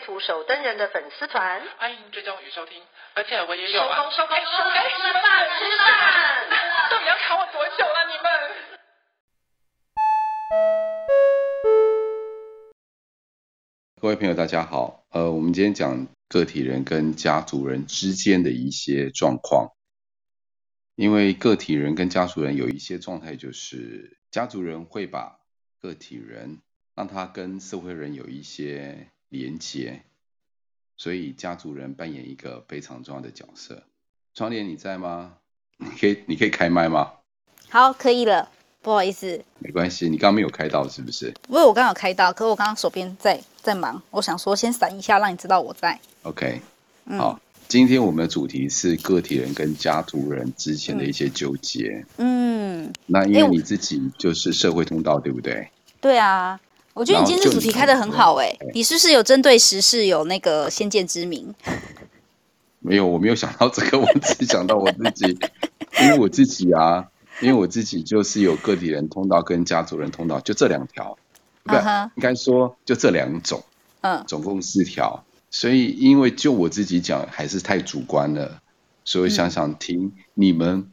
图手登人的粉丝团，欢迎追踪与收听，而且我也有啊。收工收工收工，吃饭吃饭，到底要卡我多久了啊，你们？各位朋友，大家好。呃，我们今天讲个体人跟家族人之间的一些状况，因为个体人跟家族人有一些状态，就是家族人会把个体人让他跟社会人有一些。连接，所以家族人扮演一个非常重要的角色。窗帘，你在吗？你可以，你可以开麦吗？好，可以了。不好意思，没关系，你刚刚没有开到是不是？不是，我刚刚有开到，可是我刚刚手边在在忙，我想说先闪一下，让你知道我在。OK，好，嗯，今天我们的主题是个体人跟家族人之间的一些纠结。嗯，那因为你自己就是社会通道，欸，对不对？对啊。我觉得你今天这主题开的很好哎、欸，你是不是有针对时事有那个先见之明？没有，我没有想到这个，我只想到我自己，因为我自己啊，因为我自己就是有个体人通道跟家族人通道，就这两条，不、uh -huh. 应该说就这两种，嗯、uh 总共四条，所以因为就我自己讲还是太主观了，所以想想听你们。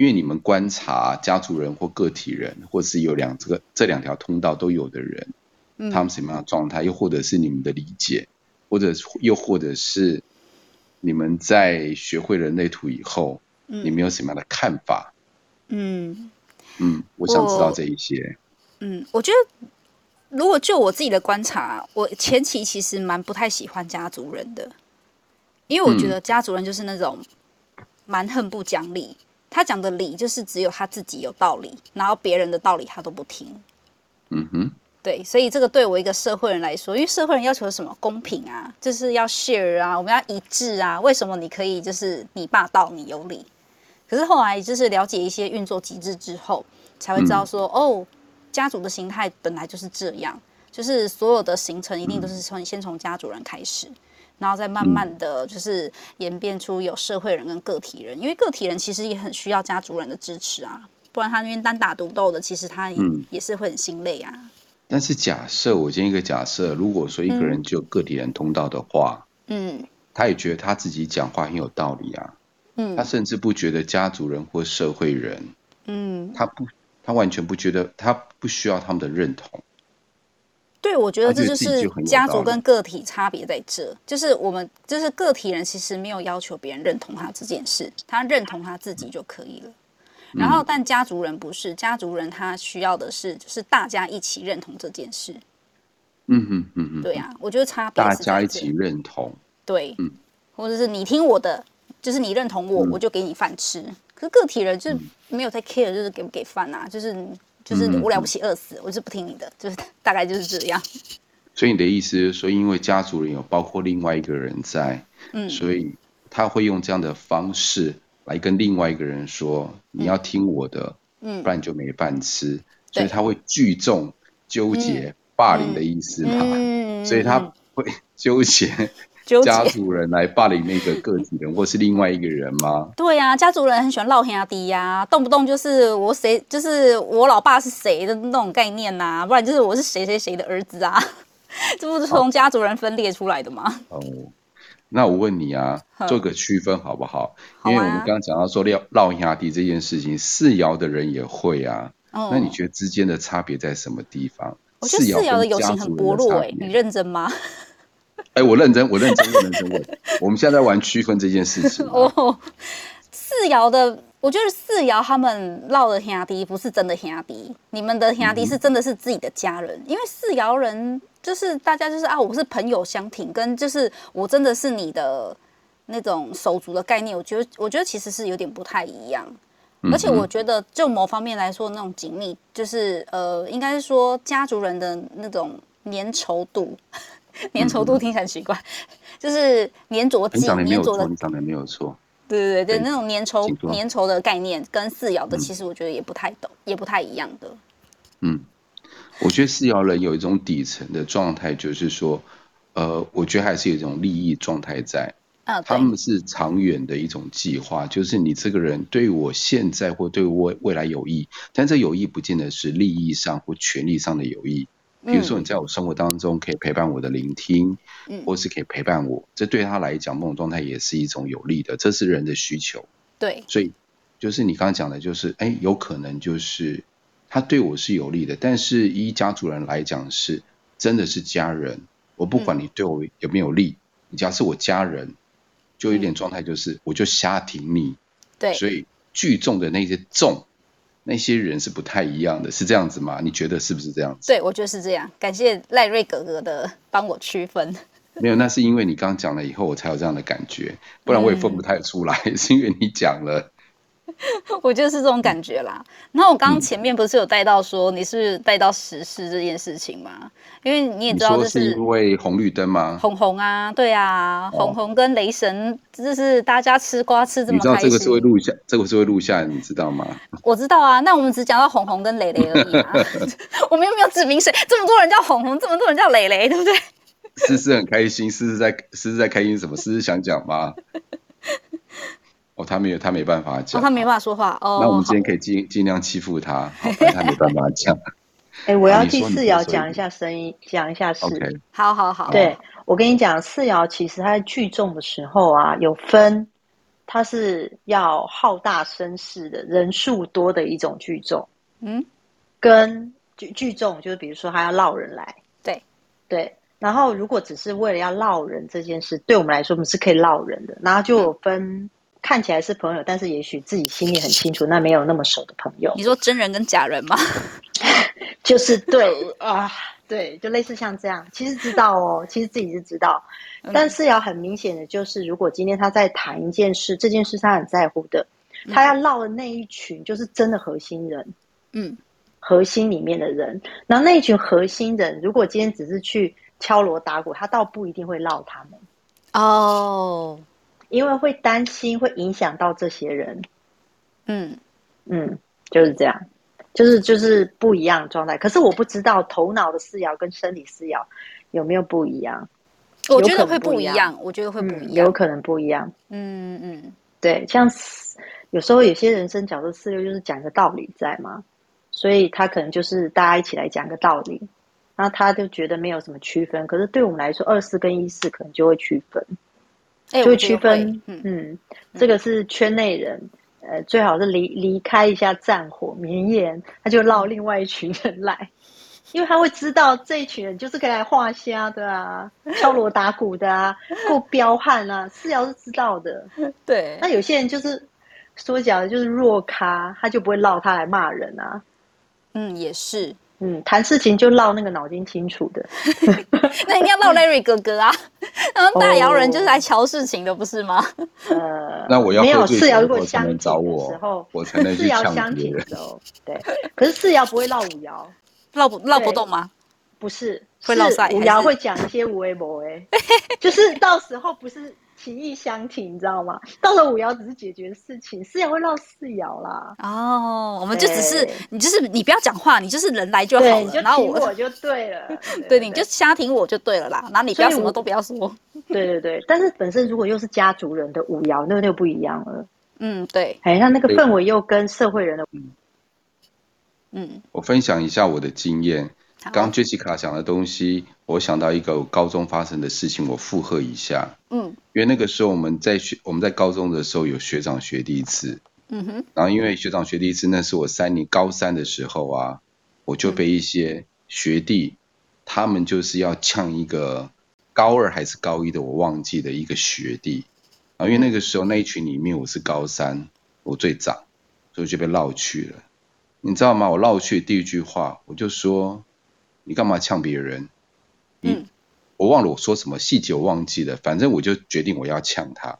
因为你们观察家族人或个体人，或是有两这个这两条通道都有的人，嗯，他们什么样的状态？又或者是你们的理解，或者又或者是你们在学会人类图以后，嗯，你们有什么样的看法？嗯嗯，我想知道这一些。嗯，我觉得如果就我自己的观察，我前期其实蛮不太喜欢家族人的，因为我觉得家族人就是那种蛮横不讲理。他讲的理就是只有他自己有道理，然后别人的道理他都不听。嗯哼，对，所以这个对我一个社会人来说，因为社会人要求什么公平啊，就是要 share 啊，我们要一致啊。为什么你可以就是你霸道你有理？可是后来就是了解一些运作机制之后，才会知道说，嗯、哦，家族的形态本来就是这样，就是所有的形成一定都是从先从家族人开始。然后再慢慢的就是演变出有社会人跟个体人，因为个体人其实也很需要家族人的支持啊，不然他那边单打独斗的，其实他也、嗯、也是会很心累啊。但是假设我今天一个假设，如果说一个人就有个体人通道的话，嗯，他也觉得他自己讲话很有道理啊，嗯，他甚至不觉得家族人或社会人，嗯，他不，他完全不觉得他不需要他们的认同。对，我觉得这就是家族跟个体差别在这，就是我们就是个体人，其实没有要求别人认同他这件事，他认同他自己就可以了。然后，但家族人不是，家族人他需要的是，就是大家一起认同这件事。嗯哼嗯嗯，对呀、啊，我觉得差别大家一起认同，对，嗯，或者是你听我的，就是你认同我，我就给你饭吃。可是个体人就是没有在 care，就是给不给饭啊，就是。就是我了不起饿死，嗯，我就是不听你的，就是大概就是这样。所以你的意思是说，因为家族人有包括另外一个人在，嗯，所以他会用这样的方式来跟另外一个人说：“嗯、你要听我的，嗯，不然你就没饭吃。嗯”所以他会聚众纠结、嗯、霸凌的意思嘛？嗯、所以他会纠结。家族人来霸凌那个个体人，或是另外一个人吗？对呀、啊，家族人很喜欢烙兄弟呀，动不动就是我谁，就是我老爸是谁的那种概念呐、啊，不然就是我是谁谁谁的儿子啊，这不是从家族人分裂出来的吗？哦，那我问你啊，做个区分好不好？因为我们刚刚讲到说烙烙兄弟这件事情，四爻的人也会啊、哦。那你觉得之间的差别在什么地方？我觉得四爻的友情很薄弱哎、欸，你认真吗？哎、欸，我认真，我认真，我认真问。我们现在在玩区分这件事情。哦，四爻的，我觉得四爻他们唠的兄弟不是真的兄弟，你们的兄弟是真的是自己的家人。嗯、因为四爻人就是大家就是啊，我是朋友相挺，跟就是我真的是你的那种手足的概念。我觉得，我觉得其实是有点不太一样。而且我觉得，就某方面来说，那种紧密，就是呃，应该是说家族人的那种粘稠度。粘稠度听起来很奇怪，嗯、就是粘着剂，粘着的，你讲的没有错。对对对，就那种粘稠粘稠的概念跟四爻的，其实我觉得也不太懂，嗯、也不太一样的。嗯，我觉得四爻人有一种底层的状态，就是说，呃，我觉得还是有一种利益状态在。啊，他们是长远的一种计划，就是你这个人对我现在或对我未来有益，但这有益不见得是利益上或权利上的有益。比如说你在我生活当中可以陪伴我的聆听，嗯，或是可以陪伴我，这对他来讲某种状态也是一种有利的，这是人的需求。对，所以就是你刚刚讲的，就是哎，有可能就是他对我是有利的，但是依家族人来讲是真的是家人，我不管你对我有没有利，你只要是我家人，就有点状态就是我就瞎挺你。对，所以聚众的那些众。那些人是不太一样的，是这样子吗？你觉得是不是这样子？对，我觉得是这样。感谢赖瑞哥哥的帮我区分。没有，那是因为你刚讲了以后，我才有这样的感觉，不然我也分不太出来。嗯、是因为你讲了。我觉得是这种感觉啦。然后我刚刚前面不是有带到说你是带到时事这件事情吗？因为你也知道这是因为红绿灯吗？红红啊，对啊，红红跟雷神，就是大家吃瓜吃这么开心。你知道这个是会录下，这个是会录下，你知道吗？我知道啊。那我们只讲到红红跟雷雷而已啊。我们又没有指名谁，这么多人叫红红，这么多人叫雷雷，对不对？思思很开心，思思在思思在开心什么？思思想讲吗？哦，他没有，他没办法讲，哦，他没办法说话。哦，那我们今天可以尽尽量欺负他，好，他没办法讲。哎，我要替四瑶讲一下声音，讲一下事。Okay. 好好好。对，我跟你讲，四瑶其实他在聚众的时候啊，有分，他是要好大声势的人数多的一种聚众。嗯，跟聚聚众就是比如说他要绕人来。对对。然后如果只是为了要绕人这件事，对我们来说，我们是可以绕人的。然后就有分。嗯看起来是朋友，但是也许自己心里很清楚，那没有那么熟的朋友。你说真人跟假人吗？就是对啊，对，就类似像这样。其实知道哦，其实自己是知道，但是要很明显的就是，如果今天他在谈一件事，这件事他很在乎的，他要绕的那一群就是真的核心人，嗯，核心里面的人。然后那一群核心人，如果今天只是去敲锣打鼓，他倒不一定会绕他们。哦。因为会担心会影响到这些人，嗯嗯，就是这样，就是就是不一样的状态。可是我不知道头脑的四爻跟生理四爻有没有不一样？我觉得会不一样，我觉得会不一样，有可能不一样。嗯嗯，对，像有时候有些人生角色四六就是讲个道理在嘛，所以他可能就是大家一起来讲个道理，然后他就觉得没有什么区分。可是对我们来说，二四跟一四可能就会区分。就会区分，嗯，嗯，这个是圈内人，呃，最好是离离开一下战火绵延，他就绕另外一群人来，因为他会知道这一群人就是可以来画虾的啊，敲锣打鼓的啊，够彪悍啊，四爻是知道的，对。那有些人就是说讲的就是弱咖，他就不会绕他来骂人啊，嗯，也是。嗯，谈事情就绕那个脑筋清楚的，那一定要绕 Larry 哥哥啊！然后大姚人就是来瞧事情的，不是吗？呃，那我要没有四爻如果相挺的时候，我才能四爻相挺的时候，对。可是四爻不会绕五爻，绕不绕不动吗？不是，会绕赛。五爻会讲一些无为不为，就是到时候不是。情义相挺，你知道吗？到了五爻只是解决事情，四爻会绕四爻啦。哦，我们就只是你，就是你不要讲话，你就是人来就好了，然后我就对了。对，你就瞎听我就对了啦。然后你不要什么都不要说。对对对，但是本身如果又是家族人的五爻，那个就不一样了。嗯，对。哎，那那个氛围又跟社会人的，嗯，我分享一下我的经验。刚 Jessica 讲的东西，我想到一个高中发生的事情，我附和一下。嗯，因为那个时候我们在学，我们在高中的时候有学长学弟制。嗯哼。然后因为学长学弟制，那是我三年高三的时候啊，我就被一些学弟，他们就是要呛一个高二还是高一的，我忘记的一个学弟。然后因为那个时候那一群里面我是高三，我最长，所以就被绕去了。你知道吗？我绕去第一句话，我就说。你干嘛呛别人？嗯，我忘了我说什么细节，我忘记了。反正我就决定我要呛他。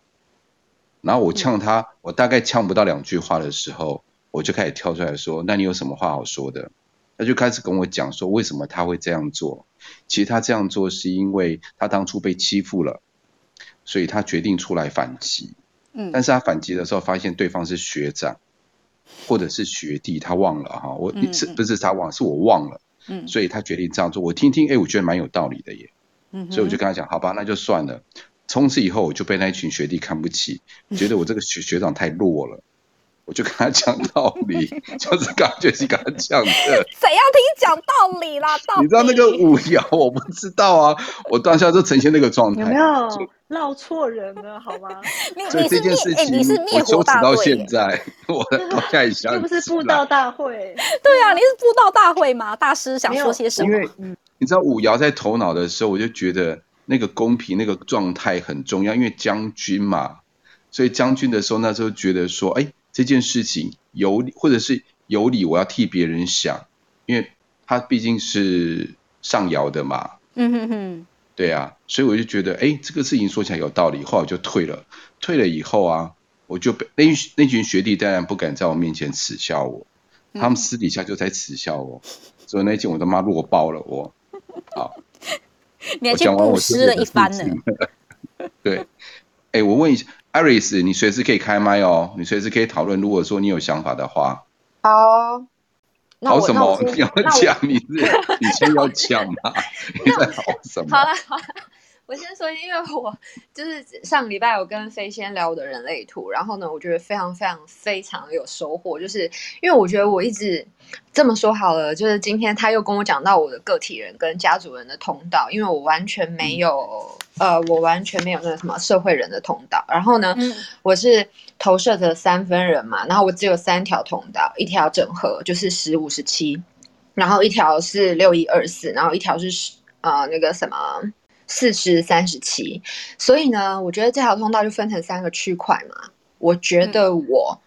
然后我呛他，嗯、我大概呛不到两句话的时候，我就开始跳出来说：“那你有什么话好说的？”他就开始跟我讲说，为什么他会这样做？其实他这样做是因为他当初被欺负了，所以他决定出来反击。嗯，但是他反击的时候发现对方是学长，或者是学弟，他忘了哈，我是不是他忘，是我忘了。嗯，所以他决定这样做。我听听，哎，我觉得蛮有道理的耶。嗯，所以我就跟他讲，好吧，那就算了。从此以后，我就被那一群学弟看不起，觉得我这个学学长太弱了。我就跟他讲道理，就是感觉是跟他讲的。谁要听讲道理啦？道理。你知道那个五爻，我不知道啊。我当下就呈现那个状态。有没有绕错人了？好吗？所以这件事情，你是灭火大会。到现在，我到现在想，是不是布道大会？对啊，你是布道大会吗？大师想说些什么？因为你知道五爻在头脑的时候，我就觉得那个公平，那个状态很重要。因为将军嘛，所以将军的时候，那时候觉得说，哎。这件事情有理，或者是有理，我要替别人想，因为他毕竟是上摇的嘛。嗯哼哼。对啊，所以我就觉得，哎，这个事情说起来有道理，后来我就退了。退了以后啊，我就被那那群学弟当然不敢在我面前耻笑我，他们私底下就在耻笑我，嗯、所以那件我他妈弱爆了我。好，你还去布施了一番呢。对，哎，我问一下。Iris，你随时可以开麦哦，你随时可以讨论。如果说你有想法的话，好，好什么？你要讲，你是你先要讲嘛？你在好什么？好了好了，我先说，因为我就是上礼拜我跟飞仙聊我的人类图，然后呢，我觉得非常非常非常有收获，就是因为我觉得我一直这么说好了，就是今天他又跟我讲到我的个体人跟家族人的通道，因为我完全没有。呃，我完全没有那个什么社会人的通道。然后呢，嗯、我是投射的三分人嘛。然后我只有三条通道，一条整合就是十五十七，然后一条是六一二四，然后一条是十呃那个什么四十三十七。所以呢，我觉得这条通道就分成三个区块嘛。我觉得我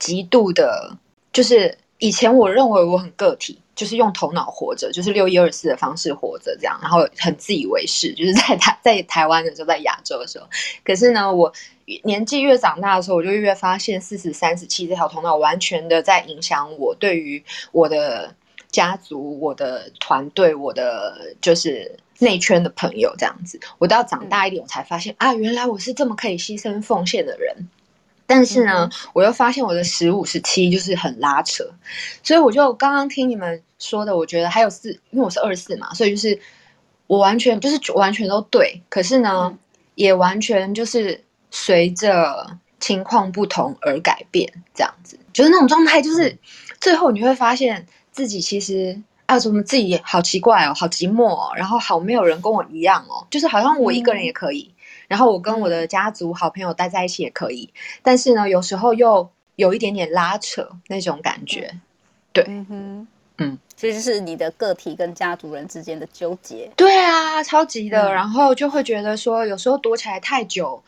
极度的，就是以前我认为我很个体。就是用头脑活着，就是六一二四的方式活着，这样，然后很自以为是。就是在台在台湾的时候，在亚洲的时候，可是呢，我年纪越长大的时候，我就越发现四十三十七这条通道完全的在影响我对于我的家族、我的团队、我的就是内圈的朋友这样子。我到长大一点，我才发现啊，原来我是这么可以牺牲奉献的人。但是呢，嗯、我又发现我的十五十七就是很拉扯，所以我就刚刚听你们说的，我觉得还有四，因为我是二四嘛，所以就是我完全就是完全都对，可是呢，嗯、也完全就是随着情况不同而改变，这样子，就是那种状态，就是最后你会发现自己其实啊，怎么自己好奇怪哦，好寂寞哦，然后好没有人跟我一样哦，就是好像我一个人也可以。嗯然后我跟我的家族好朋友待在一起也可以，嗯、但是呢，有时候又有一点点拉扯那种感觉，嗯、对，嗯哼，嗯，其实是你的个体跟家族人之间的纠结。对啊，超级的，嗯、然后就会觉得说，有时候躲起来太久，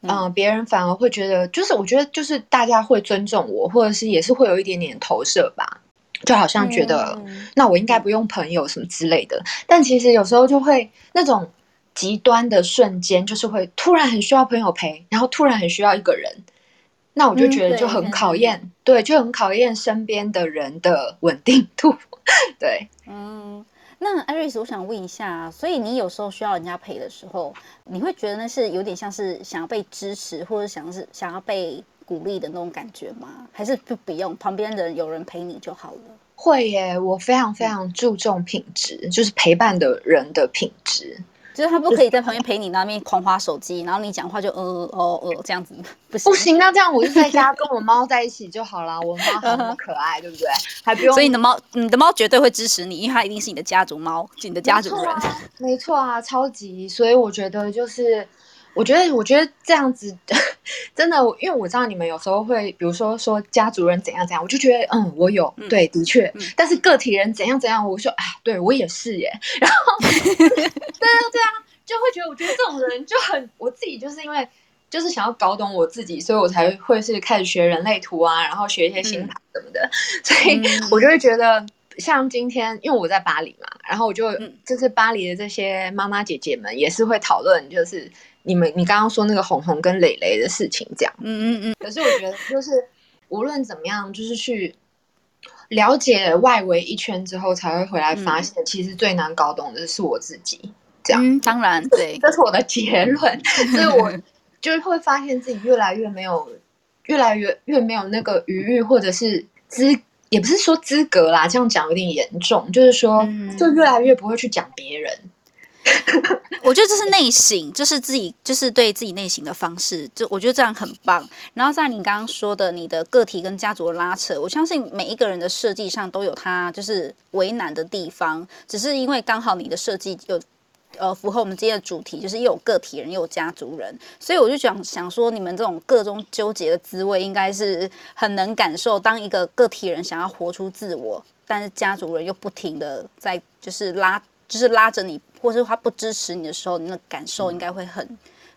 嗯、呃，别人反而会觉得，就是我觉得就是大家会尊重我，或者是也是会有一点点投射吧，就好像觉得、嗯、那我应该不用朋友什么之类的，嗯、但其实有时候就会那种。极端的瞬间，就是会突然很需要朋友陪，然后突然很需要一个人，那我就觉得就很考验，嗯、对，对，就很考验身边的人的稳定度。对，嗯，那 Iris，我想问一下，所以你有时候需要人家陪的时候，你会觉得那是有点像是想要被支持，或者想是想要被鼓励的那种感觉吗？还是就不用旁边的人有人陪你就好了？会耶，我非常非常注重品质，嗯、就是陪伴的人的品质。就是他不可以在旁边陪你那边狂划手机，然后你讲话就呃哦呃这样子，不行。不行，那这样我就在家跟我猫在一起就好了。我猫很可爱，对不对？还不用。所以你的猫，你的猫绝对会支持你，因为它一定是你的家族猫，是你的家族人。没错啊，没错啊，超级。所以我觉得就是。我觉得，我觉得这样子 真的，因为我知道你们有时候会，比如说说家族人怎样怎样，我就觉得嗯，我有对，的确，嗯、但是个体人怎样怎样，我说啊，对我也是耶。然后对啊对啊，就会觉得，我觉得这种人就很，我自己就是因为就是想要搞懂我自己，所以我才会是开始学人类图啊，然后学一些星盘什么的，嗯、所以我就会觉得，像今天因为我在巴黎嘛，然后我就、嗯、就是巴黎的这些妈妈姐姐们也是会讨论，就是。你们，你刚刚说那个红红跟蕾蕾的事情，这样，嗯嗯嗯。可是我觉得，就是无论怎么样，就是去了解外围一圈之后，才会回来发现，其实最难搞懂的是我自己。嗯、这样、嗯，当然对，这是我的结论。所以我就会发现自己越来越没有，越来越越没有那个余裕，或者是资，也不是说资格啦，这样讲有点严重，就是说，就越来越不会去讲别人。我觉得这是内省，就是自己，就是对自己内省的方式。就我觉得这样很棒。然后在你刚刚说的，你的个体跟家族的拉扯，我相信每一个人的设计上都有他就是为难的地方，只是因为刚好你的设计有呃符合我们今天的主题，就是又有个体人又有家族人，所以我就想想说，你们这种个中纠结的滋味，应该是很能感受。当一个个体人想要活出自我，但是家族人又不停的在就是拉，就是拉着你。或是他不支持你的时候，你的感受应该会很、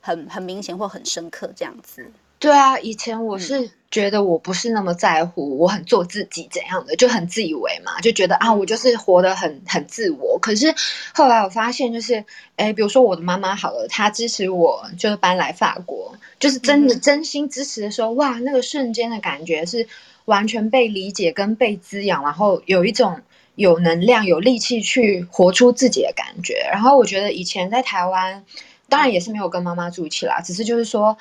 很、很明显或很深刻这样子。对啊，以前我是觉得我不是那么在乎，我很做自己怎样的，就很自以为嘛，就觉得啊，我就是活得很很自我。可是后来我发现，就是哎，比如说我的妈妈好了，她支持我，就是搬来法国，就是真的真心支持的时候，哇，那个瞬间的感觉是完全被理解跟被滋养，然后有一种。有能量、有力气去活出自己的感觉。然后我觉得以前在台湾，当然也是没有跟妈妈住一起啦，只是就是说，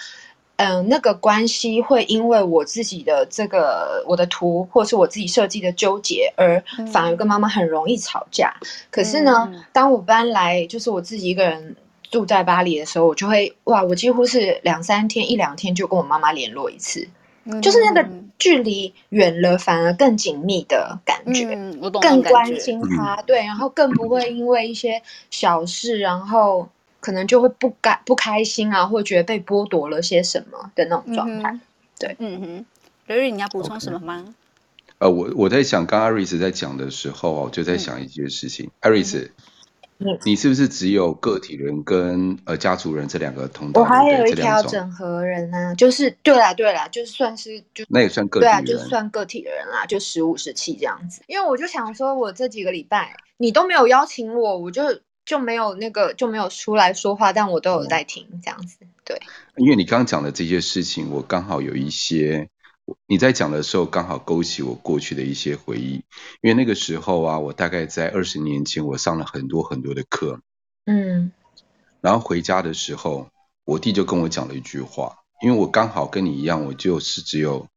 嗯、呃，那个关系会因为我自己的这个我的图，或是我自己设计的纠结，而反而跟妈妈很容易吵架。嗯、可是呢，当我搬来就是我自己一个人住在巴黎的时候，我就会哇，我几乎是两三天、一两天就跟我妈妈联络一次。就是那个距离远了，反而更紧密的感觉，嗯、我懂更关心他，对，然后更不会因为一些小事，然后可能就会不开不开心啊，或觉得被剥夺了些什么的那种状态。嗯、对，嗯哼，瑞瑞，你要补充什么吗？Okay. 呃，我我在想，刚刚艾瑞斯在讲的时候，我就在想一件事情，艾你是不是只有个体人跟呃家族人这两个通道？我还有一条整合人呢、啊，就是对啦对啦，就算是就那也算个体人，对啊，就算个体人啦，就十五十七这样子。因为我就想说，我这几个礼拜你都没有邀请我，我就就没有那个就没有出来说话，但我都有在听这样子。对，因为你刚刚讲的这些事情，我刚好有一些。你在讲的时候，刚好勾起我过去的一些回忆。因为那个时候啊，我大概在二十年前，我上了很多很多的课。嗯。然后回家的时候，我弟就跟我讲了一句话，因为我刚好跟你一样，我就是只有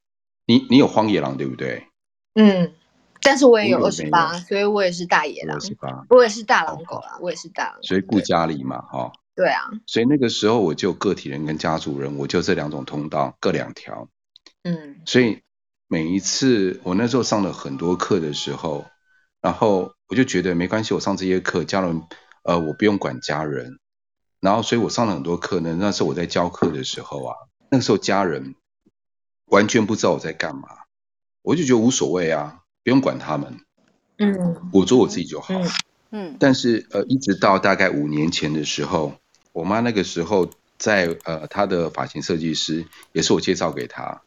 你，你有荒野狼对不对？嗯。但是我也有二十八，所以我也是大野狼。二十八。我也是大狼狗啊，我也是大狼。所以顾家里嘛，哈。对啊。所以那个时候我就个体人跟家族人，我就这两种通道各两条。嗯，所以每一次我那时候上了很多课的时候，然后我就觉得没关系，我上这些课，家人呃我不用管家人，然后所以我上了很多课呢。那时候我在教课的时候啊，那个时候家人完全不知道我在干嘛，我就觉得无所谓啊，不用管他们，嗯，我做我自己就好，嗯，嗯，但是呃一直到大概五年前的时候，我妈那个时候在呃她的发型设计师也是我介绍给她。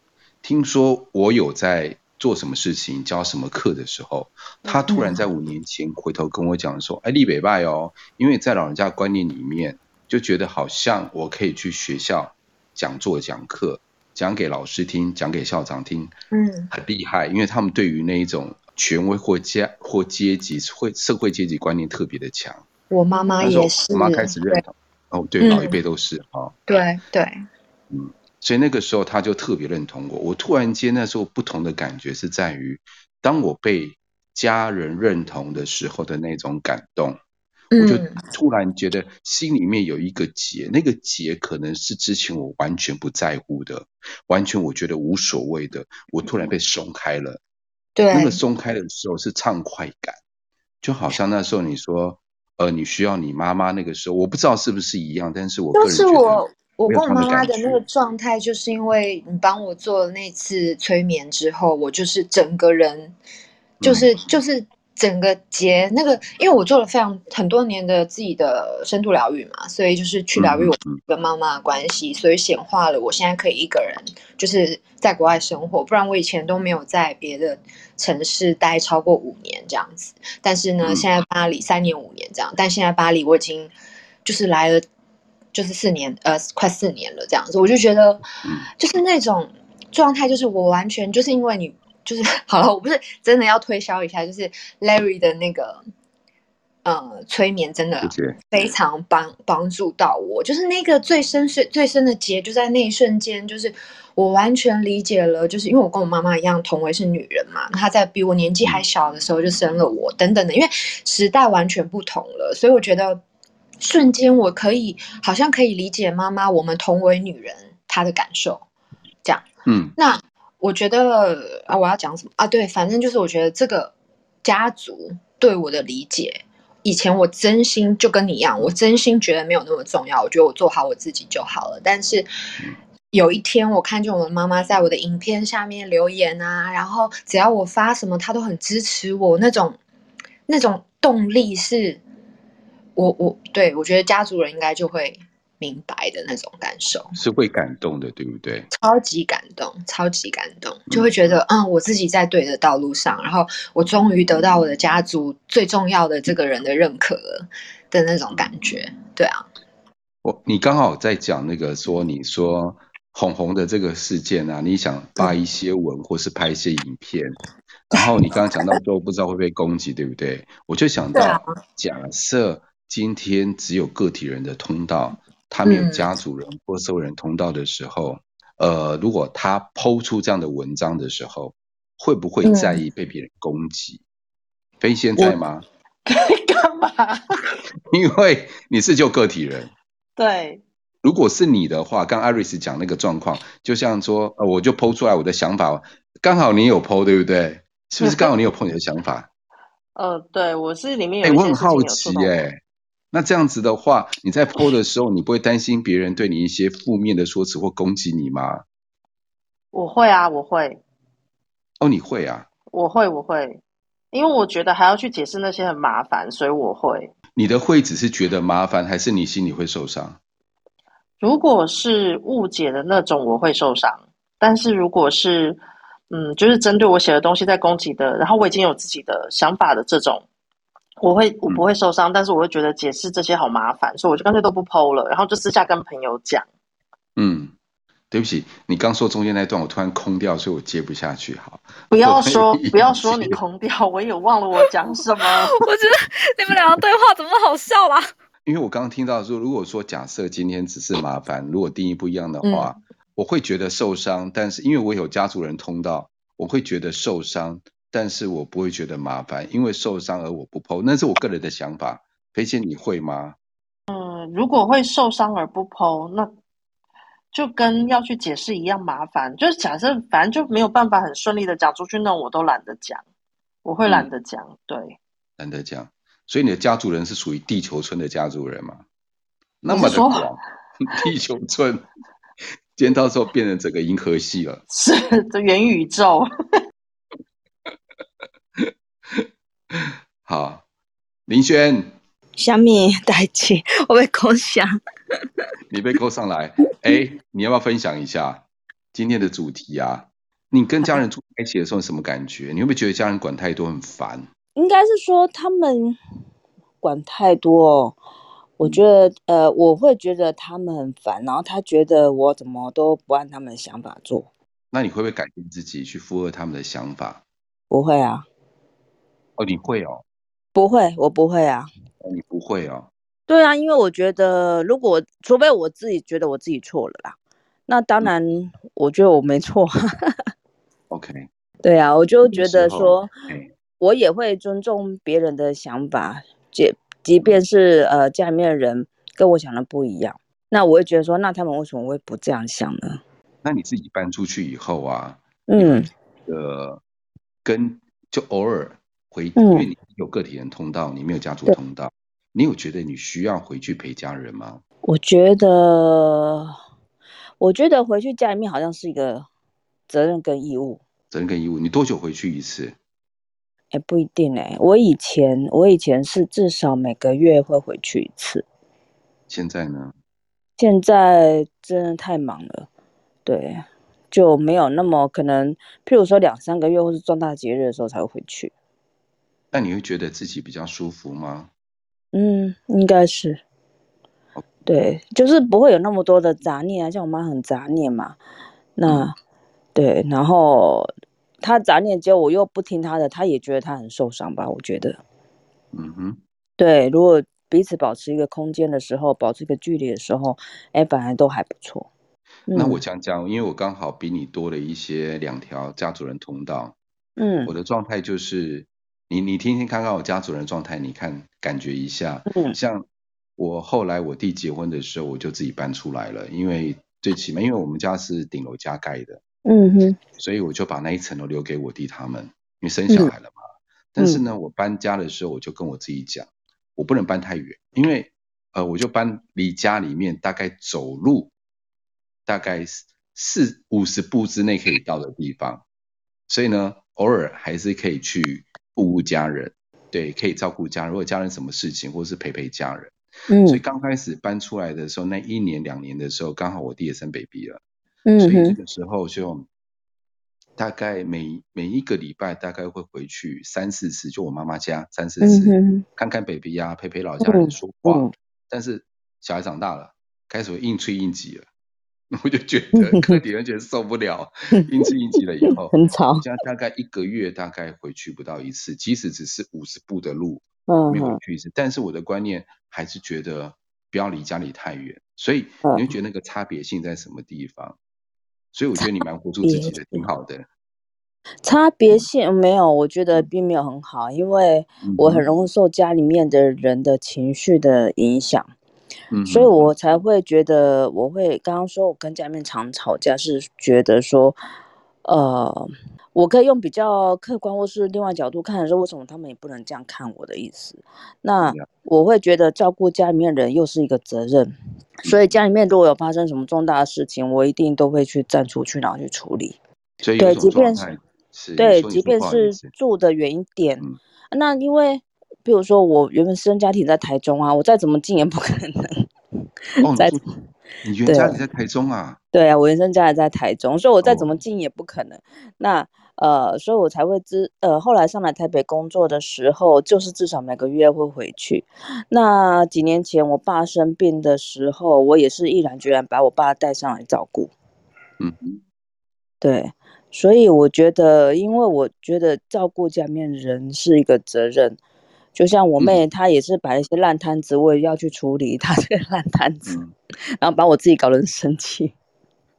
听说我有在做什么事情，教什么课的时候，他突然在五年前回头跟我讲说：“哎，立北拜哦，因为在老人家观念里面，就觉得好像我可以去学校讲座讲课，讲给老师听，讲给校长听，嗯，很厉害，因为他们对于那一种权威或阶或阶级会社会阶级观念特别的强。我妈妈也是，我妈开始认同，哦，对，老一辈都是哈，对对，嗯。”所以那个时候他就特别认同我。我突然间那时候不同的感觉是在于，当我被家人认同的时候的那种感动，我就突然觉得心里面有一个结，那个结可能是之前我完全不在乎的，完全我觉得无所谓的，我突然被松开了。对，那个松开的时候是畅快感，就好像那时候你说，呃，你需要你妈妈那个时候，我不知道是不是一样，但是我个人觉得。我跟我妈妈的那个状态，就是因为你帮我做了那次催眠之后，我就是整个人，就是就是整个结那个，因为我做了非常很多年的自己的深度疗愈嘛，所以就是去疗愈我跟妈妈的关系，所以显化了我现在可以一个人就是在国外生活，不然我以前都没有在别的城市待超过五年这样子。但是呢，现在巴黎三年五年这样，但现在巴黎我已经就是来了。就是四年，呃，快四年了这样子，我就觉得，就是那种状态，就是我完全就是因为你，就是 好了，我不是真的要推销一下，就是 Larry 的那个。呃，催眠真的非常帮帮助到我，就是那个最深邃、最深的结，就在那一瞬间，就是我完全理解了，就是因为我跟我妈妈一样，同为是女人嘛，她在比我年纪还小的时候就生了我，等等的，因为时代完全不同了，所以我觉得瞬间我可以好像可以理解妈妈，我们同为女人她的感受，这样，嗯，那我觉得啊，我要讲什么啊？对，反正就是我觉得这个家族对我的理解。以前我真心就跟你一样，我真心觉得没有那么重要，我觉得我做好我自己就好了。但是有一天，我看见我的妈妈在我的影片下面留言啊，然后只要我发什么，她都很支持我，那种那种动力是，我我对我觉得家族人应该就会。明白的那种感受是会感动的，对不对？超级感动，超级感动，就会觉得嗯，嗯，我自己在对的道路上，然后我终于得到我的家族最重要的这个人的认可了的那种感觉，对啊。我你刚好在讲那个说，你说红红的这个事件啊，你想发一些文或是拍一些影片，嗯、然后你刚刚讲到说不知道会不会攻击，对不对？我就想到，啊、假设今天只有个体人的通道。他没有家族人或社会人通道的时候，嗯，呃，如果他抛出这样的文章的时候，会不会在意被别人攻击？飞、嗯、仙在吗？干嘛？因为你是就个体人。对。如果是你的话，刚艾瑞斯讲那个状况，就像说，呃，我就抛出来我的想法，刚好你有抛，对不对？是不是刚好你有抛你的想法？呃，对，我是里面有。哎、欸，我很好奇、欸，哎。那这样子的话，你在 po 的时候，你不会担心别人对你一些负面的说辞或攻击你吗？我会啊，我会。哦，你会啊？我会，我会，因为我觉得还要去解释那些很麻烦，所以我会。你的会只是觉得麻烦，还是你心里会受伤？如果是误解的那种，我会受伤。但是如果是，嗯，就是针对我写的东西在攻击的，然后我已经有自己的想法的这种。我会，我不会受伤，嗯，但是我会觉得解释这些好麻烦，所以我就干脆都不 po 了，然后就私下跟朋友讲。嗯，对不起，你刚说中间那段我突然空掉，所以我接不下去。好，不要说，不要说你空掉，我也忘了我讲什么。我觉得你们两个对话怎么好笑啦？因为我刚刚听到说，如果说假设今天只是麻烦，如果定义不一样的话，嗯，我会觉得受伤，但是因为我有家族人通道，我会觉得受伤。但是我不会觉得麻烦，因为受伤而我不 po，那是我个人的想法。裴姐，你会吗？嗯，如果会受伤而不 po，那就跟要去解释一样麻烦。就是假设反正就没有办法很顺利的讲出去，那我都懒得讲，我会懒得讲。嗯、对，懒得讲。所以你的家族人是属于地球村的家族人吗？那么的广，地球村，今天到时候变成整个银河系了，是这元宇宙。好，林轩，小米代志，我被勾上。你被勾上来，哎、欸，你要不要分享一下今天的主题啊？你跟家人住在一起的时候什么感觉？你会不会觉得家人管太多很烦？应该是说他们管太多哦，我觉得呃，我会觉得他们很烦，然后他觉得我怎么都不按他们的想法做。那你会不会改变自己去附和他们的想法？不会啊。哦，你会哦？不会，我不会啊。哦，你不会哦？对啊，因为我觉得，如果除非我自己觉得我自己错了啦，那当然，我觉得我没错。OK。对啊，我就觉得说，我也会尊重别人的想法，即即便是呃家里面的人跟我想的不一样，那我会觉得说，那他们为什么会不这样想呢？那你自己搬出去以后啊，嗯，呃，跟就偶尔。回，因为你有个体人通道，你没有家族通道，你有觉得你需要回去陪家人吗？我觉得，我觉得回去家里面好像是一个责任跟义务。责任跟义务，你多久回去一次？哎，不一定哎，我以前我以前是至少每个月会回去一次。现在呢？现在真的太忙了，对，就没有那么可能。譬如说两三个月或是重大节日的时候才会回去。那你会觉得自己比较舒服吗？嗯，应该是。对，就是不会有那么多的杂念啊，像我妈很杂念嘛。那、嗯、对，然后她杂念接我又不听她的，她也觉得她很受伤吧？我觉得，嗯哼，对，如果彼此保持一个空间的时候，保持一个距离的时候，哎，本来都还不错。那我讲讲，因为我刚好比你多了一些两条家族人通道。嗯，我的状态就是，你你听听看看我家族人状态，你看感觉一下。嗯，像我后来我弟结婚的时候，我就自己搬出来了，因为最起码因为我们家是顶楼加盖的。嗯哼，所以我就把那一层楼留给我弟他们，因为生小孩了嘛。嗯、但是呢，我搬家的时候，我就跟我自己讲，我不能搬太远，因为呃，我就搬离家里面大概走路大概四五十步之内可以到的地方。所以呢，偶尔还是可以去顾顾家人，对，可以照顾家人。如果家人什么事情，或是陪陪家人。嗯。所以刚开始搬出来的时候，那一年两年的时候，刚好我弟也生 baby 了。嗯。所以这个时候就大概每每一个礼拜大概会回去三四次，就我妈妈家三四次，嗯、看看 baby 呀、啊，陪陪老家人说话。嗯嗯、但是小孩长大了，开始会应催应急了。我就觉得 客体人觉得受不了，应激应激了以后，很吵。这样大概一个月大概回去不到一次，即使只是五十步的路，嗯，没有回去一次。但是我的观念还是觉得不要离家里太远，所以你会觉得那个差别性在什么地方？所以我觉得你蛮活出自己的，挺好的。差别性没有，我觉得并没有很好，因为我很容易受家里面的人的情绪的影响。嗯，所以我才会觉得，我会刚刚说，我跟家里面常吵架，是觉得说，呃，我可以用比较客观或是另外角度看的时候，为什么他们也不能这样看我的意思？那我会觉得照顾家里面人又是一个责任，所以家里面如果有发生什么重大的事情，我一定都会去站出去，然后去处理。对，即便是，是对，即便是住的远一点，嗯，那因为。比如说，我原本私人家庭在台中啊，我再怎么近也不可能。哦，在你原家里在台中啊？对啊，我原生家里在台中，所以我再怎么近也不可能。哦、那呃，所以我才会知呃，后来上来台北工作的时候，就是至少每个月会回去。那几年前我爸生病的时候，我也是毅然决然把我爸带上来照顾。嗯，对，所以我觉得，因为我觉得照顾家里面人是一个责任。就像我妹，她也是摆一些烂摊子，我也要去处理她 这个烂摊子，嗯，然后把我自己搞得很生气。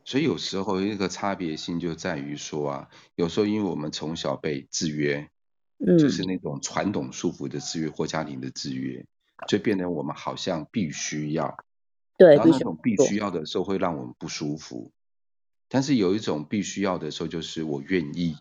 所以有时候一个差别性就在于说啊，有时候因为我们从小被制约，嗯，就是那种传统束缚的制约或家庭的制约，就变得我们好像必须要，对，然后那种必须要的时候会让我们不舒服。但是有一种必须要的时候，就是我愿意，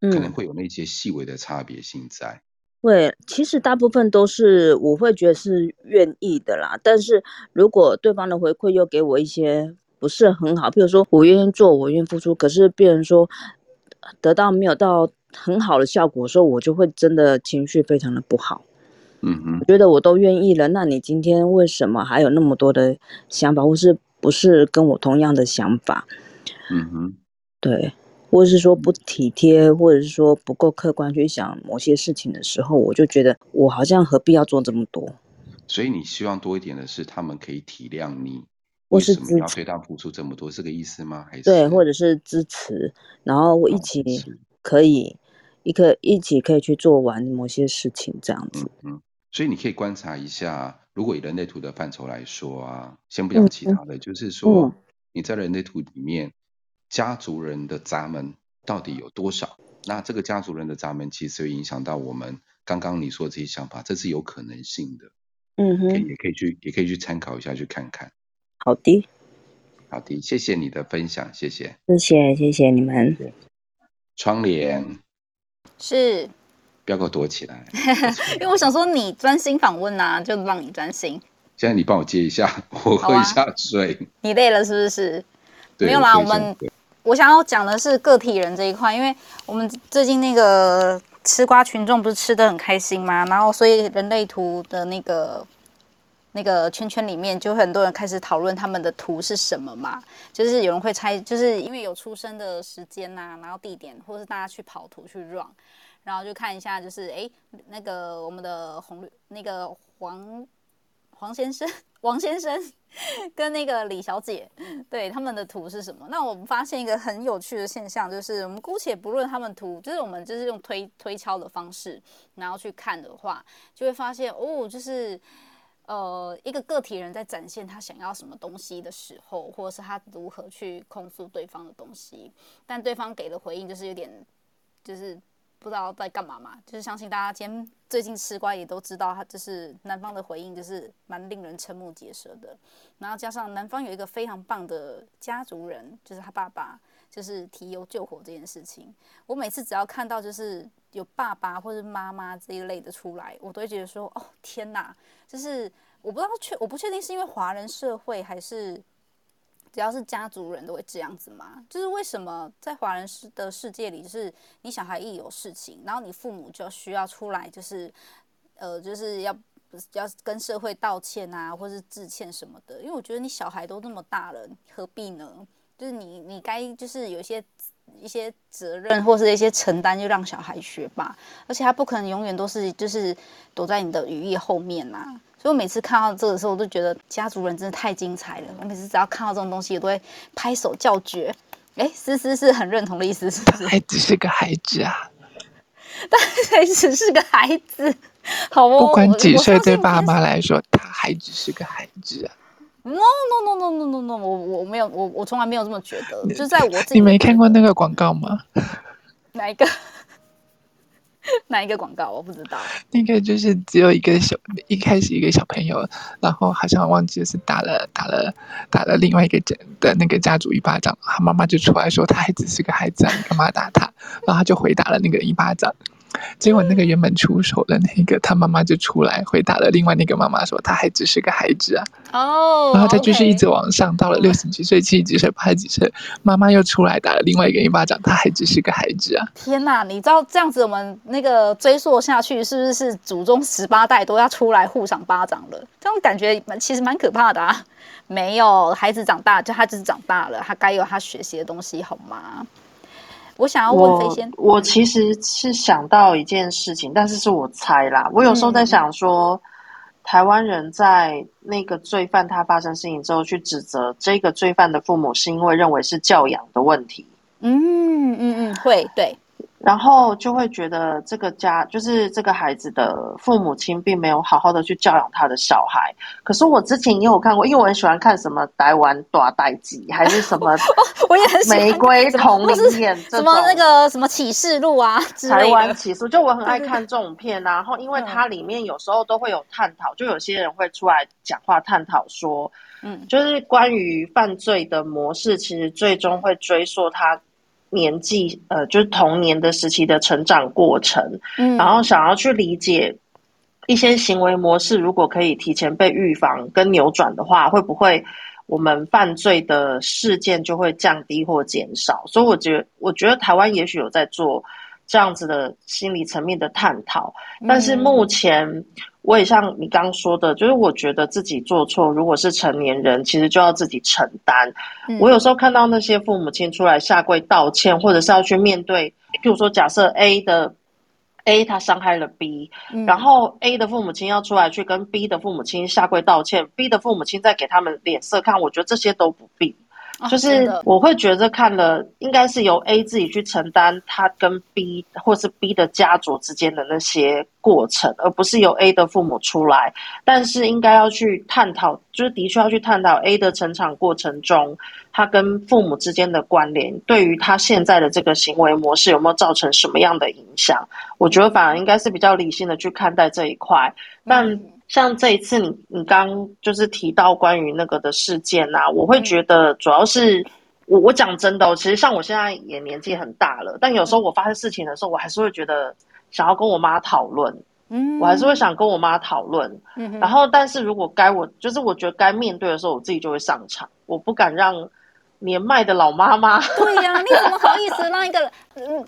可能会有那些细微的差别性在。对，其实大部分都是我会觉得是愿意的啦。但是如果对方的回馈又给我一些不是很好，比如说我愿意做，我愿意付出，可是别人说得到没有到很好的效果的时候，我就会真的情绪非常的不好。嗯嗯，我觉得我都愿意了，那你今天为什么还有那么多的想法，或是不是跟我同样的想法？嗯哼，对。或者是说不体贴，或者是说不够客观去想某些事情的时候，我就觉得我好像何必要做这么多？所以你希望多一点的是，他们可以体谅你，为什么要对他付出这么多？是这个意思吗？还是对，或者是支持，然后我一起可以一个一起可以去做完某些事情，这样子。嗯，所以你可以观察一下，如果以人类图的范畴来说啊，先不讲其他的，嗯、就是说你在人类图里面。家族人的闸门到底有多少？那这个家族人的闸门其实会影响到我们刚刚你说的这些想法，这是有可能性的。嗯哼，也可以去，也可以去参考一下，去看看。好的，好的，谢谢你的分享，谢谢，谢谢，谢谢你们。窗帘是，不要给我躲起来，因为我想说你专心访问啊，就让你专心。现在你帮我接一下，我喝一下水。啊、你累了是不是？没有啦，我们。我想要讲的是个体人这一块，因为我们最近那个吃瓜群众不是吃得很开心吗？然后所以人类图的那个那个圈圈里面，就很多人开始讨论他们的图是什么嘛。就是有人会猜，就是因为有出生的时间呐、啊，然后地点，或是大家去跑图去 run，然后就看一下，就是哎，那个我们的红绿那个黄。黄先生、王先生跟那个李小姐，对他们的图是什么？那我们发现一个很有趣的现象，就是我们姑且不论他们图，就是我们就是用推推敲的方式，然后去看的话，就会发现哦，就是。呃，一个个体人在展现他想要什么东西的时候，或者是他如何去控诉对方的东西，但对方给的回应就是有点，就是不知道在干嘛嘛。就是相信大家今天最近吃瓜也都知道，他就是男方的回应就是蛮令人瞠目结舌的。然后加上男方有一个非常棒的家族人，就是他爸爸，就是提油救火这件事情。我每次只要看到就是有爸爸或者妈妈这一类的出来，我都会觉得说，哦天哪！就是我不知道确我不确定是因为华人社会还是只要是家族人都会这样子吗？就是为什么在华人世的世界里，就是你小孩一有事情，然后你父母就需要出来，就是呃就是要要跟社会道歉啊，或是致歉什么的。因为我觉得你小孩都那么大了，何必呢？就是你你该就是有一些一些责任或是一些承担，就让小孩学吧。而且他不可能永远都是就是躲在你的羽翼后面呐、所以我每次看到这个的时候，我都觉得家族人真的太精彩了。我每次只要看到这种东西，我都会拍手叫绝。哎，思思是很认同的意思，是不是？他还只是个孩子啊，但还只是个孩子。好哦，不管几岁，对爸妈来说，他还只是个孩子啊。No no no no no no no，我我没有，我我从来没有这么觉得。就在我自己，你没看过那个广告吗？哪一个？哪一个广告？我不知道。那个就是只有一个小，一开始一个小朋友，然后好像忘记是打了打了打了另外一个家的那个家族一巴掌，他妈妈就出来说他还只是个孩子啊，你干嘛打他？然后他就回打了那个一巴掌。结果那个原本出手的那个，他妈妈就出来回答了另外那个妈妈说，他还只是个孩子啊。哦。然后他继续一直往上，到了六十几岁、七十几岁、八十几岁，妈妈又出来打了另外一个一巴掌，他还只是个孩子啊。天哪，你知道这样子我们那个追溯下去，是不是祖宗十八代都要出来互赏巴掌了？这种感觉其实蛮可怕的啊。没有，孩子长大就他就是长大了，他该有他学习的东西，好吗？我想要问飞仙，我其实是想到一件事情，但是是我猜啦。我有时候在想说，嗯、台湾人在那个罪犯他发生事情之后，去指责这个罪犯的父母，是因为认为是教养的问题。嗯嗯嗯，会对。然后就会觉得这个家就是这个孩子的父母亲并没有好好的去教养他的小孩。可是我之前也有看过，因为我很喜欢看什么台湾大代记，还是什么，我也很喜欢玫瑰童林演什么那个什么启示录啊，台湾启示，就我很爱看这种片。然后因为它里面有时候都会有探讨，就有些人会出来讲话探讨说，嗯，就是关于犯罪的模式，其实最终会追溯他。年纪呃，就是童年的时期的成长过程，嗯，然后想要去理解一些行为模式，如果可以提前被预防跟扭转的话，会不会我们犯罪的事件就会降低或减少？所以我觉得，我觉得台湾也许有在做这样子的心理层面的探讨，但是目前。嗯我也像你刚刚说的，就是我觉得自己做错，如果是成年人，其实就要自己承担。嗯。我有时候看到那些父母亲出来下跪道歉，或者是要去面对，譬如说假设 A 的 A 他伤害了 B，嗯，然后 A 的父母亲要出来去跟 B 的父母亲下跪道歉，B 的父母亲再给他们脸色看，我觉得这些都不必。就是我会觉得看了应该是由 A 自己去承担他跟 B 或是 B 的家族之间的那些过程，而不是由 A 的父母出来。但是应该要去探讨，就是的确要去探讨 A 的成长过程中，他跟父母之间的关联，对于他现在的这个行为模式有没有造成什么样的影响？我觉得反而应该是比较理性的去看待这一块，但。像这一次你你刚就是提到关于那个的事件啊，我会觉得主要是我我讲真的，其实像我现在也年纪很大了，但有时候我发生事情的时候，我还是会觉得想要跟我妈讨论，嗯，我还是会想跟我妈讨论，嗯，然后但是如果该我就是我觉得该面对的时候，我自己就会上场，我不敢让。年迈的老妈妈，对呀、啊，你怎么好意思让一个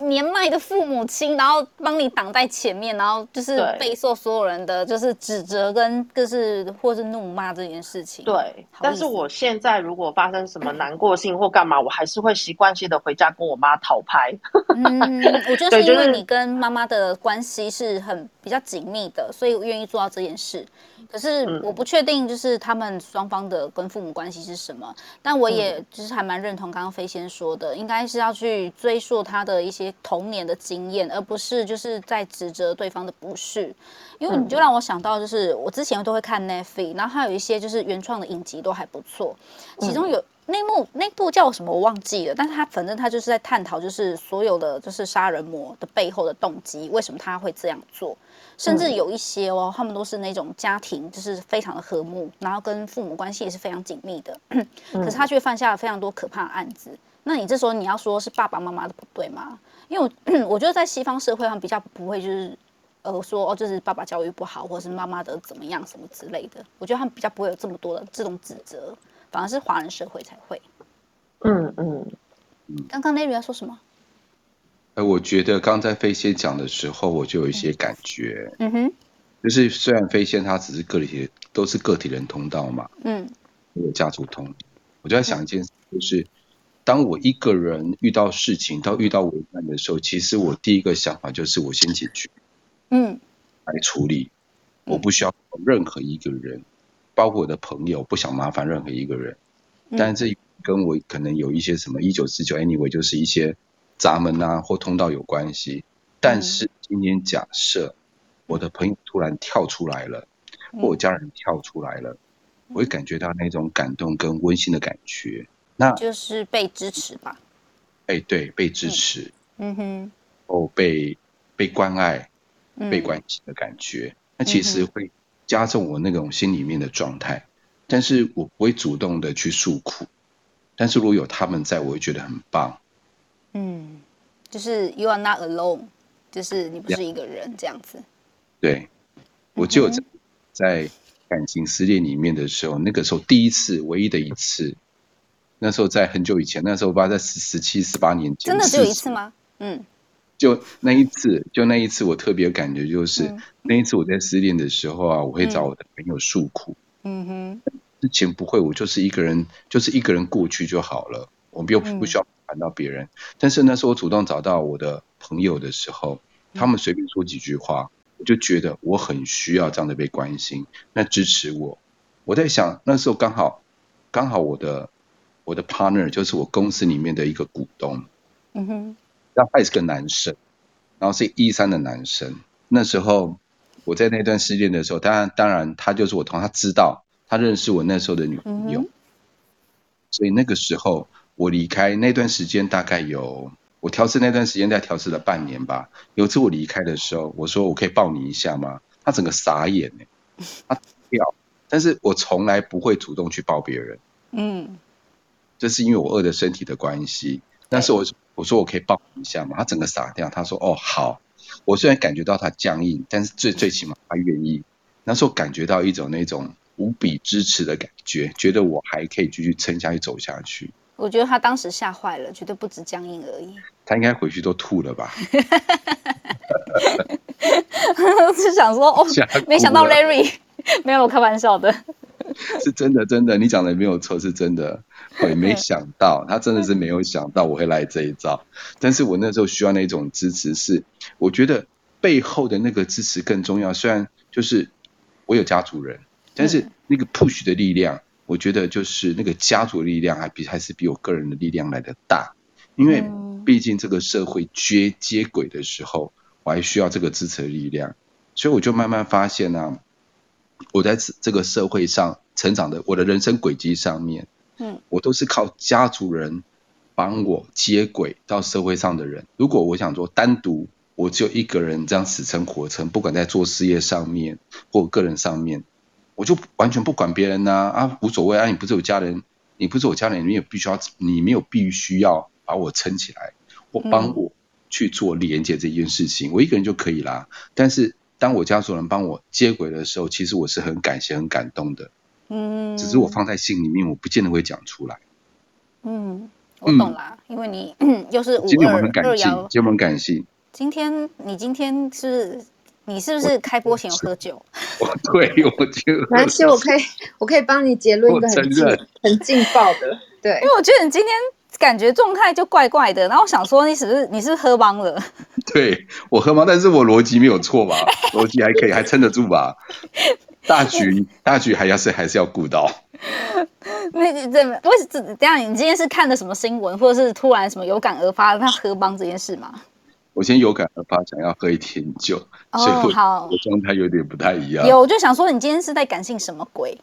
年迈的父母亲，然后帮你挡在前面，然后就是备受所有人的就是指责跟就是或是怒骂这件事情。对，但是我现在如果发生什么难过性或干嘛，我还是会习惯性的回家跟我妈讨拍。嗯，我觉得是因为你跟妈妈的关系是很比较紧密的，所以我愿意做到这件事。可是我不确定，就是他们双方的跟父母关系是什么。但我也就是还蛮认同刚刚飞仙说的，应该是要去追溯他的一些童年的经验，而不是就是在指责对方的不是。因为你就让我想到，就是我之前都会看 Netflix，然后还有一些就是原创的影集都还不错，其中有。那幕那部叫什么我忘记了，但是他反正他就是在探讨，就是所有的就是杀人魔的背后的动机，为什么他会这样做，甚至有一些哦，他们都是那种家庭就是非常的和睦，然后跟父母关系也是非常紧密的，可是他却犯下了非常多可怕的案子。那你这时候你要说是爸爸妈妈的不对吗？因为我 我觉得在西方社会上比较不会就是呃说哦就是爸爸教育不好，或者是妈妈的怎么样什么之类的，我觉得他们比较不会有这么多的这种指责。反而是华人社会才会，嗯嗯。刚刚 Larry 要说什么？呃，我觉得刚在飞仙讲的时候，我就有一些感觉。嗯哼。就是虽然飞仙他只是个体，都是个体人通道嘛。嗯。有家族通，我就在想一件事，就是、嗯、当我一个人遇到事情，到遇到危难的时候，其实我第一个想法就是我先解决。嗯。来处理，我不需要任何一个人。包括我的朋友，不想麻烦任何一个人，但是这跟我可能有一些什么一九四九，anyway，就是一些闸门啊或通道有关系。但是今天假设我的朋友突然跳出来了，或我家人跳出来了，我会感觉到那种感动跟温馨的感觉，那就是被支持吧？哎，对，被支持，嗯哼，哦，被被关爱、被关心的感觉，那其实会。加重我那种心里面的状态，但是我不会主动的去诉苦，但是如果有他们在，我会觉得很棒。嗯，就是 you are not alone，就是你不是一个人这样子。对，我就在在感情失恋里面的时候，那个时候第一次，唯一的一次，那时候在很久以前，那时候我爸在十十七、十八年前，真的只有一次吗？嗯。就那一次，就那一次，我特别感觉，就是、嗯、那一次我在失恋的时候啊，我会找我的朋友诉苦。嗯哼，之前不会，我就是一个人，就是一个人过去就好了，我们又不需要烦到别人。嗯、但是那时候我主动找到我的朋友的时候，他们随便说几句话，我就觉得我很需要这样的被关心，那支持我。我在想，那时候刚好，刚好我的我的 partner 就是我公司里面的一个股东。嗯哼。然后他也是个男生，然后是一三的男生。那时候我在那段失恋的时候，当然当然他就是我同他知道他认识我那时候的女朋友，嗯、所以那个时候我离开那段时间大概有我调试那段时间在调试了半年吧。有一次我离开的时候，我说我可以抱你一下吗？他整个傻眼哎，他掉，但是我从来不会主动去抱别人，嗯，这是因为我饿的身体的关系，但是我。我说我可以抱一下吗？他整个傻掉。他说哦好。我虽然感觉到他僵硬，但是最最起码他愿意。那时候感觉到一种那种无比支持的感觉，觉得我还可以继续撑下去走下去。我觉得他当时吓坏了，绝对不止僵硬而已。他应该回去都吐了吧？是想说哦，没想到 Larry 没有，我开玩笑的。是真的，真的，你讲的没有错，是真的。我也没 想到，他真的是没有想到我会来这一招。但是我那时候需要那种支持是，是我觉得背后的那个支持更重要。虽然就是我有家族人，但是那个 push 的力量，我觉得就是那个家族的力量还比还是比我个人的力量来的大。因为毕竟这个社会接接轨的时候，我还需要这个支持的力量。所以我就慢慢发现呢、啊。我在这这个社会上成长的，我的人生轨迹上面，嗯，我都是靠家族人帮我接轨到社会上的人。如果我想说单独，我只有一个人这样死撑活撑，不管在做事业上面或个人上面，我就完全不管别人呐啊，无所谓啊，你不是有家人，你不是我家人，你也必须要，你没有必须要把我撑起来，或帮我去做连接这件事情，我一个人就可以啦。但是。当我家族人帮我接轨的时候，其实我是很感谢、很感动的。嗯，只是我放在心里面，我不见得会讲出来。嗯，我懂啦，嗯、因为你 又是五二今天我们很感性，今天我们感性。今天你今天是，你是不是开播前有喝酒？我 对，我就没关系，我可以，我可以帮你结论一个很劲、很劲爆的。对，因为我觉得你今天。感觉状态就怪怪的，然后我想说你是不是你是喝茫了？对，我喝茫，但是我逻辑没有错吧？逻辑还可以，还撑得住吧？大局大局还要是还是要顾到。那你怎么？为什么这样？你今天是看的什么新闻，或者是突然什么有感而发，他喝帮这件事吗？我先有感而发，想要喝一点酒，哦、所以我好，我状态有点不太一样。有，我就想说，你今天是在感性什么鬼？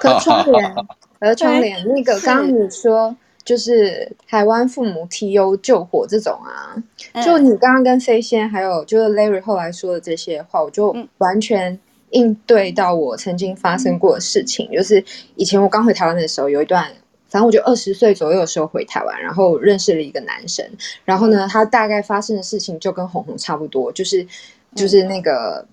隔窗帘，隔窗帘，那个刚刚你说。就是台湾父母提油救火这种啊，就你刚刚跟飞仙还有就是 Larry 后来说的这些话，我就完全应对到我曾经发生过的事情。就是以前我刚回台湾的时候，有一段，反正我就二十岁左右的时候回台湾，然后认识了一个男生，然后呢，他大概发生的事情就跟红红差不多，就是就是那个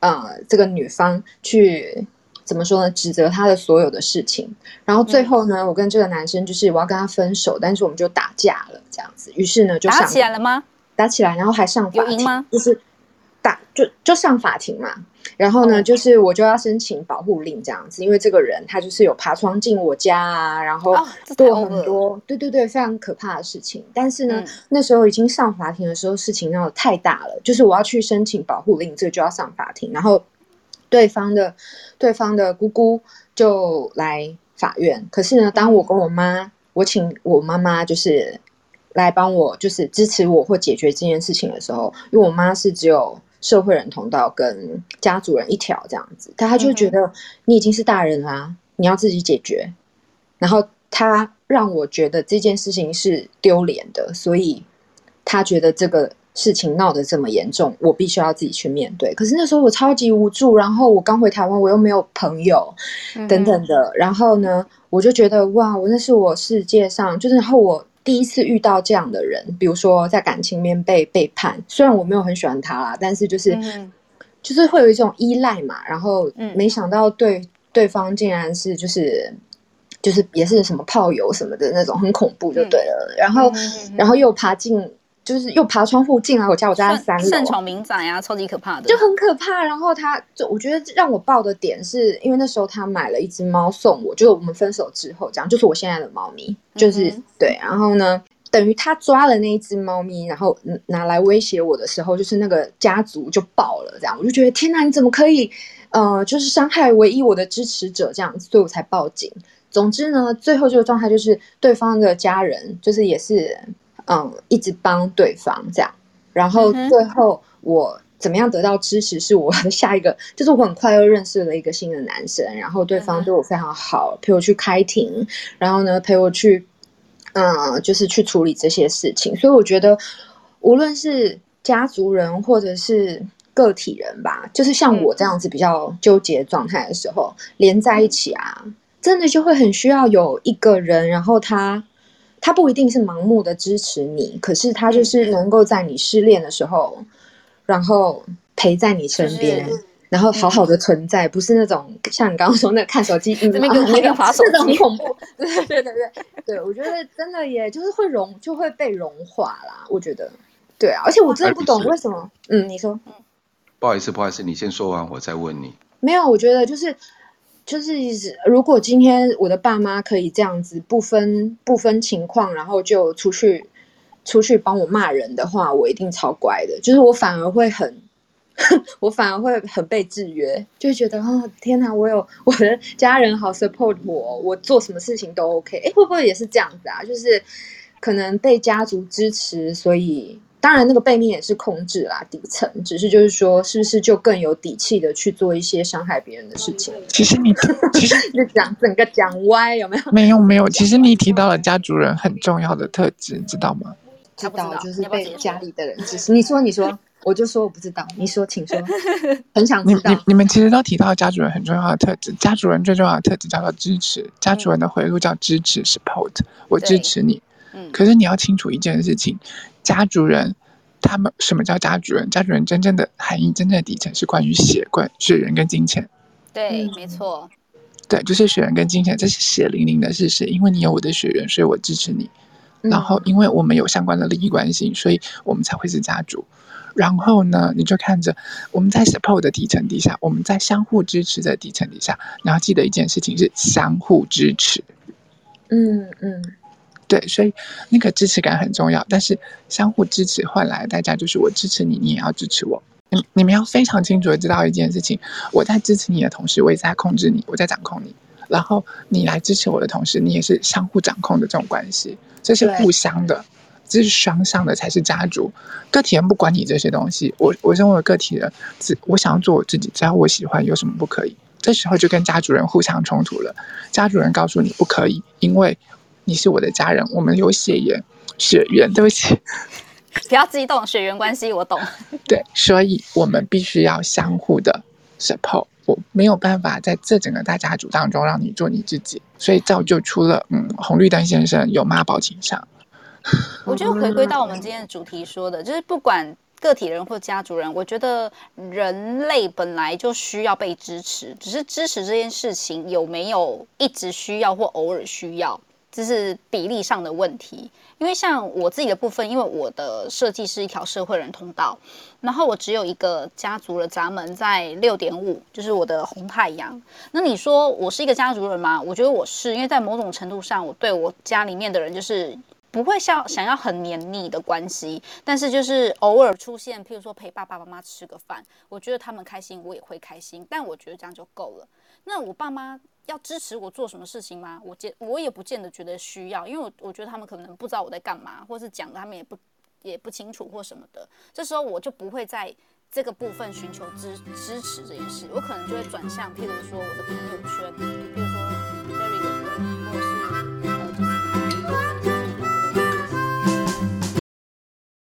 呃，这个女方去。怎么说呢？指责他的所有的事情，然后最后呢，嗯、我跟这个男生就是我要跟他分手，但是我们就打架了，这样子。于是呢，就打起来了吗？打起来，然后还上法庭有赢吗？就是打就就上法庭嘛。然后呢，就是我就要申请保护令这样子，因为这个人他就是有爬窗进我家啊，然后做很多，哦、对对对，非常可怕的事情。但是呢，嗯、那时候已经上法庭的时候，事情闹得太大了，就是我要去申请保护令，这个就要上法庭，然后。对方的对方的姑姑就来法院，可是呢，当我跟我妈，我请我妈妈就是来帮我，就是支持我或解决这件事情的时候，因为我妈是只有社会人通道跟家族人一条这样子，但他就觉得你已经是大人啦，你要自己解决，然后他让我觉得这件事情是丢脸的，所以他觉得这个。事情闹得这么严重，我必须要自己去面对。可是那时候我超级无助，然后我刚回台湾，我又没有朋友，等等的。然后呢，我就觉得哇，我那是我世界上，就是然后我第一次遇到这样的人，比如说在感情面被背叛。虽然我没有很喜欢他啦，但是就是、嗯、就是会有一种依赖嘛。然后没想到对对方竟然是就是就是也是什么炮友什么的那种，很恐怖就对了。然后然后又爬进。就是又爬窗户进来我家，我家在三楼，擅闯民宅啊，超级可怕的，就很可怕。然后他就我觉得让我爆的点是因为那时候他买了一只猫送我，就是我们分手之后这样，就是我现在的猫咪，就是、嗯、对。然后呢，等于他抓了那一只猫咪，然后拿来威胁我的时候，就是那个家族就爆了，这样我就觉得天哪，你怎么可以呃，就是伤害唯一我的支持者这样子，所以我才报警。总之呢，最后这个状态就是对方的家人就是也是。嗯，一直帮对方这样，然后最后我怎么样得到支持？是我的下一个，就是我很快又认识了一个新的男生，然后对方对我非常好，陪我去开庭，然后呢陪我去，嗯，就是去处理这些事情。所以我觉得，无论是家族人或者是个体人吧，就是像我这样子比较纠结状态的时候，连在一起啊，真的就会很需要有一个人，然后他。他不一定是盲目的支持你，可是他就是能够在你失恋的时候，然后陪在你身边，然后好好的存在，不是那种像你刚刚说那个看手机，那个那个真的很恐怖。对对对对对，对我觉得真的耶，就是会融，就会被融化啦。我觉得，对啊，而且我真的不懂为什么。嗯，你说。不好意思，不好意思，你先说完，我再问你。没有，我觉得就是。就是，如果今天我的爸妈可以这样子不分不分情况，然后就出去出去帮我骂人的话，我一定超乖的。就是我反而会很，我反而会很被制约，就觉得哦天哪，我有 我的家人好 support 我，我做什么事情都 OK。哎，会不会也是这样子啊？就是可能被家族支持，所以。当然，那个背面也是控制啦，底层只是就是说，是不是就更有底气的去做一些伤害别人的事情？其实你 其实就讲整个讲歪有没有？没有没有，其实你提到了家族人很重要的特质，知道吗？知道，就是被家里的人支持。你说你说，我就说我不知道。你说，请说。很想知道。你你，你们其实都提到家主人很重要的特质，家主人最重要的特质叫做支持，家主人的回路叫支持 （support），我支持你。嗯。可是你要清楚一件事情。家族人，他们什么叫家族人？家族人真正的含义，真正的底层是关于血关血缘跟金钱。对，没错。对，就是血缘跟金钱，这是血淋淋的事实。因为你有我的血缘，所以我支持你。然后，因为我们有相关的利益关系，所以我们才会是家族。然后呢，你就看着我们在 support 的底层底下，我们在相互支持的底层底下，你要记得一件事情是相互支持。嗯嗯。对，所以那个支持感很重要，但是相互支持换来的代价就是我支持你，你也要支持我。你你们要非常清楚的知道一件事情：我在支持你的同时，我也在控制你，我在掌控你。然后你来支持我的同时，你也是相互掌控的这种关系，这是互相的，这是双向的才是家族。个体人不管你这些东西，我我认为个体人，只我想要做我自己，只要我喜欢，有什么不可以？这时候就跟家族人互相冲突了。家族人告诉你不可以，因为你是我的家人，我们有血缘，血缘，对不起，不要激动，血缘关系我懂。对，所以我们必须要相互的 support。我没有办法在这整个大家族当中让你做你自己，所以造就出了嗯，红绿灯先生有妈宝倾向。我觉得回归到我们今天的主题说的，就是不管个体人或家族人，我觉得人类本来就需要被支持，只是支持这件事情有没有一直需要或偶尔需要。这是比例上的问题，因为像我自己的部分，因为我的设计是一条社会人通道，然后我只有一个家族的闸门在六点五，就是我的红太阳。那你说我是一个家族人吗？我觉得我是，因为在某种程度上，我对我家里面的人就是不会像想要很黏腻的关系，但是就是偶尔出现，譬如说陪爸爸妈妈吃个饭，我觉得他们开心，我也会开心，但我觉得这样就够了。那我爸妈。要支持我做什么事情吗？我见我也不见得觉得需要，因为我我觉得他们可能不知道我在干嘛，或是讲的他们也不也不清楚或什么的。这时候我就不会在这个部分寻求支支持这件事，我可能就会转向，譬如说我的朋友圈，譬如说。